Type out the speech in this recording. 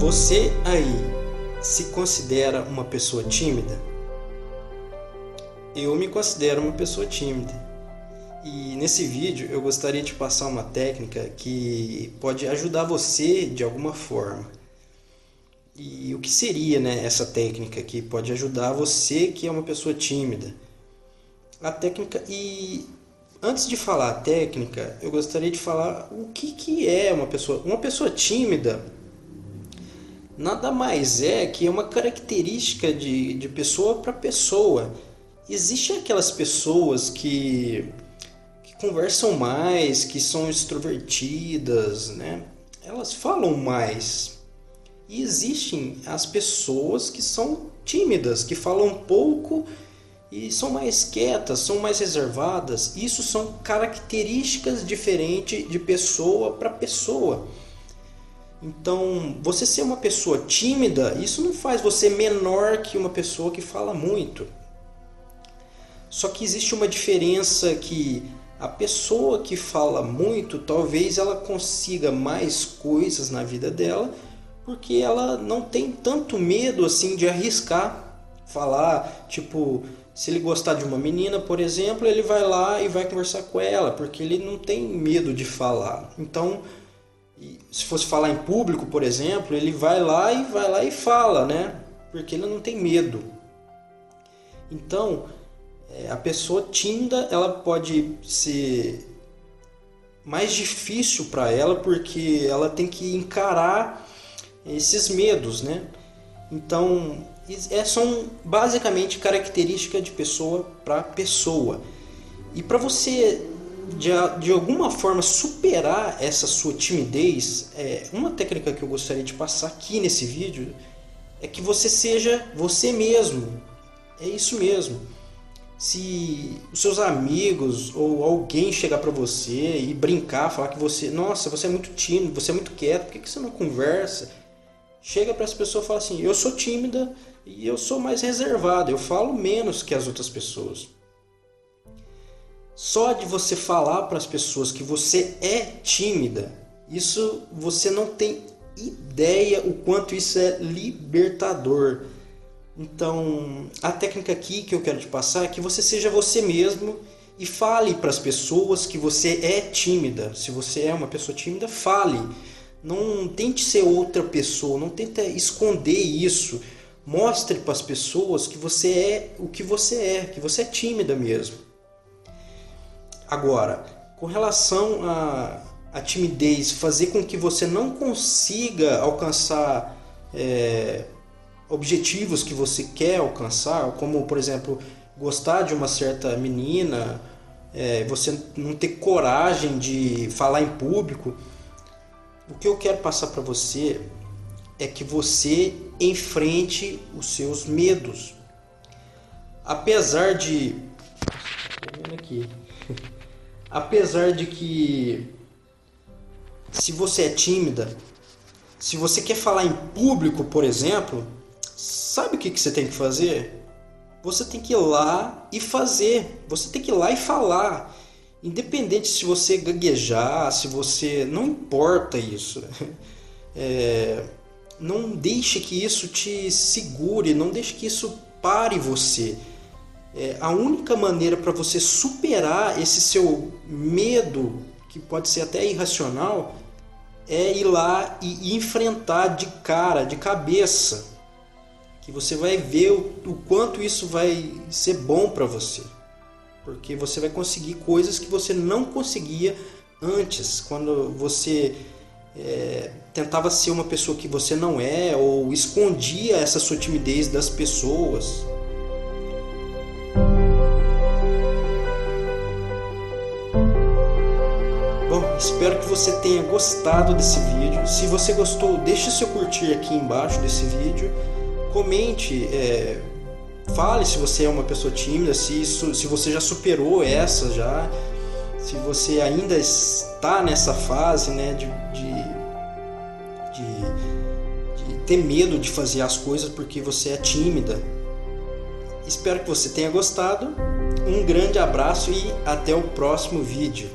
Você aí se considera uma pessoa tímida? Eu me considero uma pessoa tímida. E nesse vídeo eu gostaria de passar uma técnica que pode ajudar você de alguma forma. E o que seria né, essa técnica que pode ajudar você que é uma pessoa tímida? A técnica e antes de falar a técnica, eu gostaria de falar o que, que é uma pessoa. Uma pessoa tímida nada mais é que é uma característica de, de pessoa para pessoa. Existem aquelas pessoas que, que conversam mais, que são extrovertidas, né? elas falam mais. E existem as pessoas que são tímidas, que falam pouco e são mais quietas, são mais reservadas. Isso são características diferentes de pessoa para pessoa. Então, você ser uma pessoa tímida, isso não faz você menor que uma pessoa que fala muito. Só que existe uma diferença que a pessoa que fala muito, talvez ela consiga mais coisas na vida dela, porque ela não tem tanto medo assim de arriscar falar, tipo, se ele gostar de uma menina, por exemplo, ele vai lá e vai conversar com ela, porque ele não tem medo de falar. Então, se fosse falar em público, por exemplo, ele vai lá e vai lá e fala, né? Porque ele não tem medo. Então, é, a pessoa tímida, ela pode ser mais difícil para ela porque ela tem que encarar esses medos, né? Então, é, são basicamente características de pessoa para pessoa. E para você de, de alguma forma superar essa sua timidez, é, uma técnica que eu gostaria de passar aqui nesse vídeo é que você seja você mesmo. É isso mesmo. Se os seus amigos ou alguém chegar para você e brincar, falar que você, nossa, você é muito tímido, você é muito quieto, por que, que você não conversa? Chega para essa pessoa e fala assim: eu sou tímida e eu sou mais reservado, eu falo menos que as outras pessoas. Só de você falar para as pessoas que você é tímida, isso você não tem ideia o quanto isso é libertador. Então, a técnica aqui que eu quero te passar é que você seja você mesmo e fale para as pessoas que você é tímida. Se você é uma pessoa tímida, fale. Não tente ser outra pessoa, não tente esconder isso. Mostre para as pessoas que você é o que você é, que você é tímida mesmo. Agora, com relação a timidez fazer com que você não consiga alcançar é, objetivos que você quer alcançar, como por exemplo gostar de uma certa menina, é, você não ter coragem de falar em público, o que eu quero passar para você é que você enfrente os seus medos. Apesar de. Aqui. apesar de que se você é tímida, se você quer falar em público, por exemplo, sabe o que, que você tem que fazer? Você tem que ir lá e fazer. Você tem que ir lá e falar. Independente se você gaguejar, se você. Não importa isso. É... Não deixe que isso te segure, não deixe que isso pare você. É, a única maneira para você superar esse seu medo, que pode ser até irracional, é ir lá e enfrentar de cara, de cabeça, que você vai ver o, o quanto isso vai ser bom para você, porque você vai conseguir coisas que você não conseguia antes, quando você é, tentava ser uma pessoa que você não é ou escondia essa sua timidez das pessoas. Espero que você tenha gostado desse vídeo. Se você gostou, deixe seu curtir aqui embaixo desse vídeo. Comente, é, fale se você é uma pessoa tímida, se, isso, se você já superou essa já, se você ainda está nessa fase né, de, de, de, de ter medo de fazer as coisas porque você é tímida. Espero que você tenha gostado. Um grande abraço e até o próximo vídeo.